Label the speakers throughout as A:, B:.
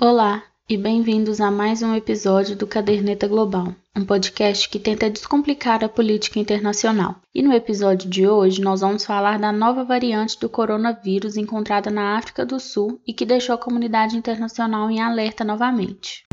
A: Olá e bem-vindos a mais um episódio do Caderneta Global, um podcast que tenta descomplicar a política internacional. E no episódio de hoje nós vamos falar da nova variante do coronavírus encontrada na África do Sul e que deixou a comunidade internacional em alerta novamente.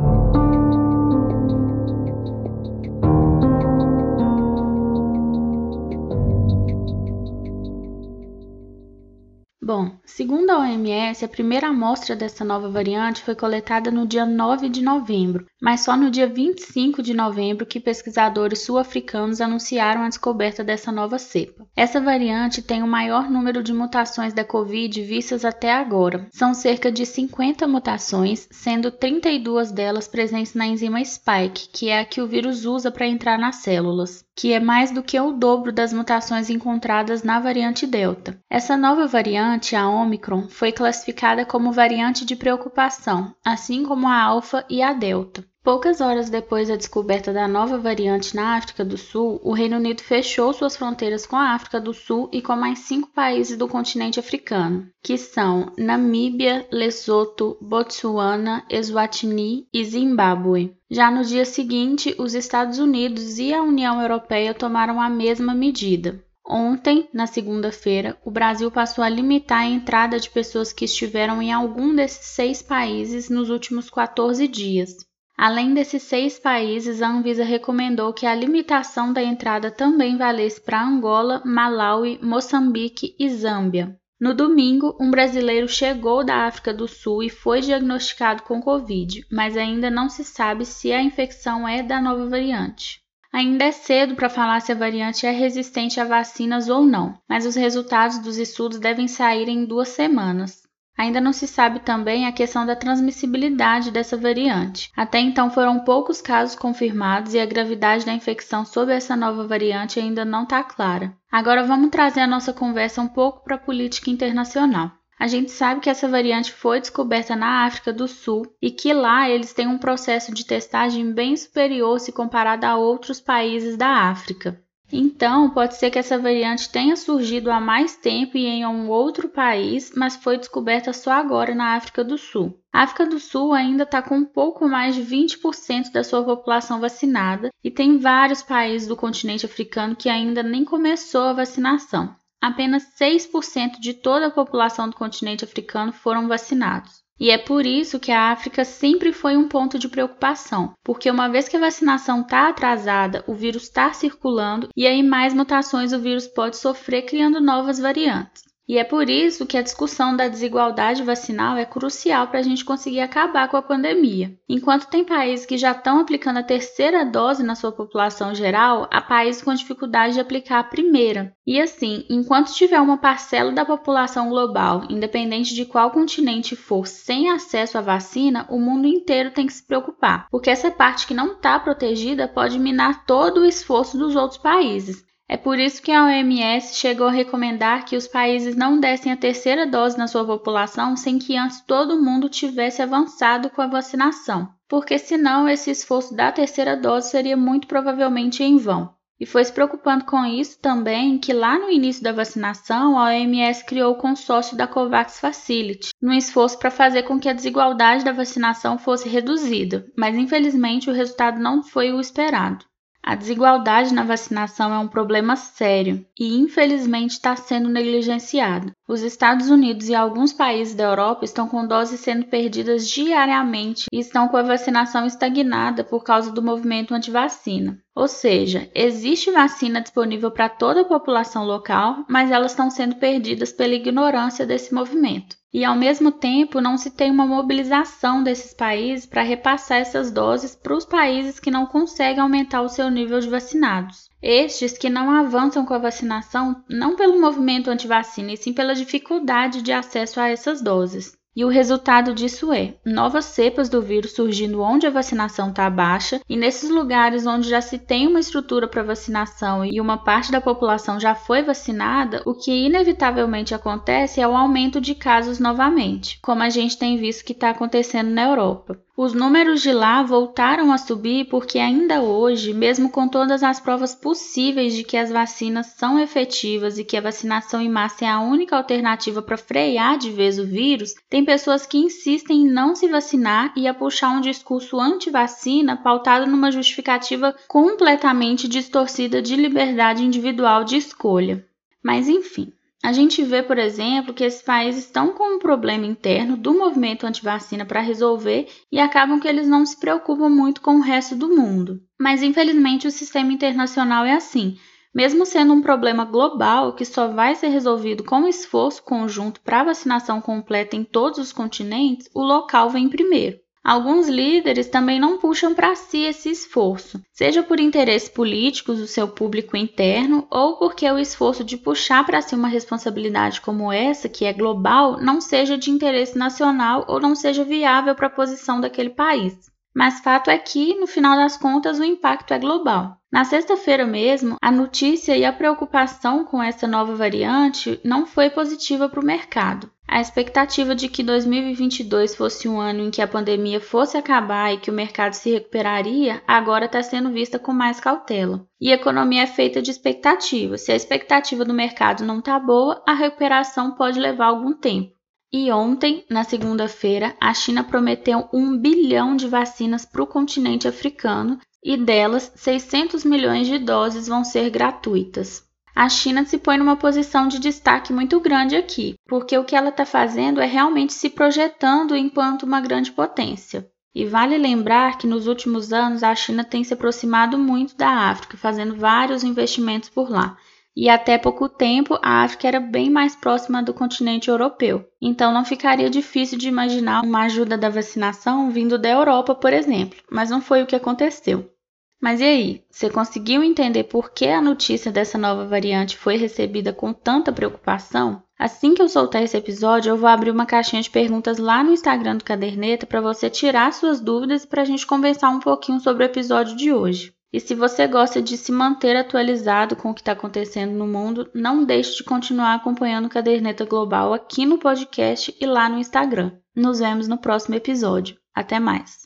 A: Bom, segundo a OMS, a primeira amostra dessa nova variante foi coletada no dia 9 de novembro, mas só no dia 25 de novembro que pesquisadores sul-africanos anunciaram a descoberta dessa nova cepa. Essa variante tem o maior número de mutações da Covid vistas até agora. São cerca de 50 mutações, sendo 32 delas presentes na enzima spike, que é a que o vírus usa para entrar nas células que é mais do que o dobro das mutações encontradas na variante Delta. Essa nova variante, a Omicron, foi classificada como variante de preocupação, assim como a Alpha e a Delta. Poucas horas depois da descoberta da nova variante na África do Sul, o Reino Unido fechou suas fronteiras com a África do Sul e com mais cinco países do continente africano, que são Namíbia, Lesoto, Botsuana, Eswatini e Zimbábue. Já no dia seguinte, os Estados Unidos e a União Europeia tomaram a mesma medida. Ontem, na segunda-feira, o Brasil passou a limitar a entrada de pessoas que estiveram em algum desses seis países nos últimos 14 dias. Além desses seis países, a Anvisa recomendou que a limitação da entrada também valesse para Angola, Malawi, Moçambique e Zâmbia. No domingo, um brasileiro chegou da África do Sul e foi diagnosticado com Covid, mas ainda não se sabe se a infecção é da nova variante. Ainda é cedo para falar se a variante é resistente a vacinas ou não, mas os resultados dos estudos devem sair em duas semanas. Ainda não se sabe também a questão da transmissibilidade dessa variante. Até então foram poucos casos confirmados e a gravidade da infecção sob essa nova variante ainda não está clara. Agora vamos trazer a nossa conversa um pouco para a política internacional. A gente sabe que essa variante foi descoberta na África do Sul e que lá eles têm um processo de testagem bem superior se comparado a outros países da África. Então, pode ser que essa variante tenha surgido há mais tempo e em um outro país, mas foi descoberta só agora na África do Sul. A África do Sul ainda está com pouco mais de 20% da sua população vacinada e tem vários países do continente africano que ainda nem começou a vacinação. Apenas 6% de toda a população do continente africano foram vacinados. E é por isso que a África sempre foi um ponto de preocupação, porque uma vez que a vacinação está atrasada, o vírus está circulando e aí mais mutações o vírus pode sofrer, criando novas variantes. E é por isso que a discussão da desigualdade vacinal é crucial para a gente conseguir acabar com a pandemia. Enquanto tem países que já estão aplicando a terceira dose na sua população geral, há países com dificuldade de aplicar a primeira. E assim, enquanto tiver uma parcela da população global, independente de qual continente for, sem acesso à vacina, o mundo inteiro tem que se preocupar, porque essa parte que não está protegida pode minar todo o esforço dos outros países. É por isso que a OMS chegou a recomendar que os países não dessem a terceira dose na sua população sem que antes todo mundo tivesse avançado com a vacinação, porque senão esse esforço da terceira dose seria muito provavelmente em vão. E foi se preocupando com isso também que lá no início da vacinação a OMS criou o consórcio da COVAX Facility, num esforço para fazer com que a desigualdade da vacinação fosse reduzida, mas infelizmente o resultado não foi o esperado. A desigualdade na vacinação é um problema sério e, infelizmente, está sendo negligenciado. Os Estados Unidos e alguns países da Europa estão com doses sendo perdidas diariamente e estão com a vacinação estagnada por causa do movimento anti-vacina. Ou seja, existe vacina disponível para toda a população local, mas elas estão sendo perdidas pela ignorância desse movimento e, ao mesmo tempo, não se tem uma mobilização desses países para repassar essas doses para os países que não conseguem aumentar o seu nível de vacinados. Estes que não avançam com a vacinação não pelo movimento anti-vacina, e sim pela dificuldade de acesso a essas doses. E o resultado disso é novas cepas do vírus surgindo onde a vacinação está baixa, e nesses lugares onde já se tem uma estrutura para vacinação e uma parte da população já foi vacinada, o que inevitavelmente acontece é o aumento de casos novamente, como a gente tem visto que está acontecendo na Europa. Os números de lá voltaram a subir porque ainda hoje, mesmo com todas as provas possíveis de que as vacinas são efetivas e que a vacinação em massa é a única alternativa para frear de vez o vírus, tem pessoas que insistem em não se vacinar e a puxar um discurso anti-vacina pautado numa justificativa completamente distorcida de liberdade individual de escolha. Mas enfim, a gente vê, por exemplo, que esses países estão com um problema interno do movimento antivacina para resolver e acabam que eles não se preocupam muito com o resto do mundo. Mas infelizmente o sistema internacional é assim. Mesmo sendo um problema global que só vai ser resolvido com esforço conjunto para vacinação completa em todos os continentes, o local vem primeiro. Alguns líderes também não puxam para si esse esforço, seja por interesses políticos do seu público interno ou porque o esforço de puxar para si uma responsabilidade como essa, que é global, não seja de interesse nacional ou não seja viável para a posição daquele país. Mas fato é que, no final das contas, o impacto é global. Na sexta-feira mesmo, a notícia e a preocupação com essa nova variante não foi positiva para o mercado. A expectativa de que 2022 fosse um ano em que a pandemia fosse acabar e que o mercado se recuperaria agora está sendo vista com mais cautela. E a economia é feita de expectativas. Se a expectativa do mercado não está boa, a recuperação pode levar algum tempo. E ontem, na segunda-feira, a China prometeu um bilhão de vacinas para o continente africano e delas 600 milhões de doses vão ser gratuitas a China se põe numa posição de destaque muito grande aqui, porque o que ela está fazendo é realmente se projetando enquanto uma grande potência. E vale lembrar que nos últimos anos a China tem se aproximado muito da África, fazendo vários investimentos por lá. E até pouco tempo a África era bem mais próxima do continente europeu. Então não ficaria difícil de imaginar uma ajuda da vacinação vindo da Europa, por exemplo, mas não foi o que aconteceu. Mas e aí, você conseguiu entender por que a notícia dessa nova variante foi recebida com tanta preocupação? Assim que eu soltar esse episódio, eu vou abrir uma caixinha de perguntas lá no Instagram do Caderneta para você tirar suas dúvidas e para a gente conversar um pouquinho sobre o episódio de hoje. E se você gosta de se manter atualizado com o que está acontecendo no mundo, não deixe de continuar acompanhando o Caderneta Global aqui no podcast e lá no Instagram. Nos vemos no próximo episódio. Até mais!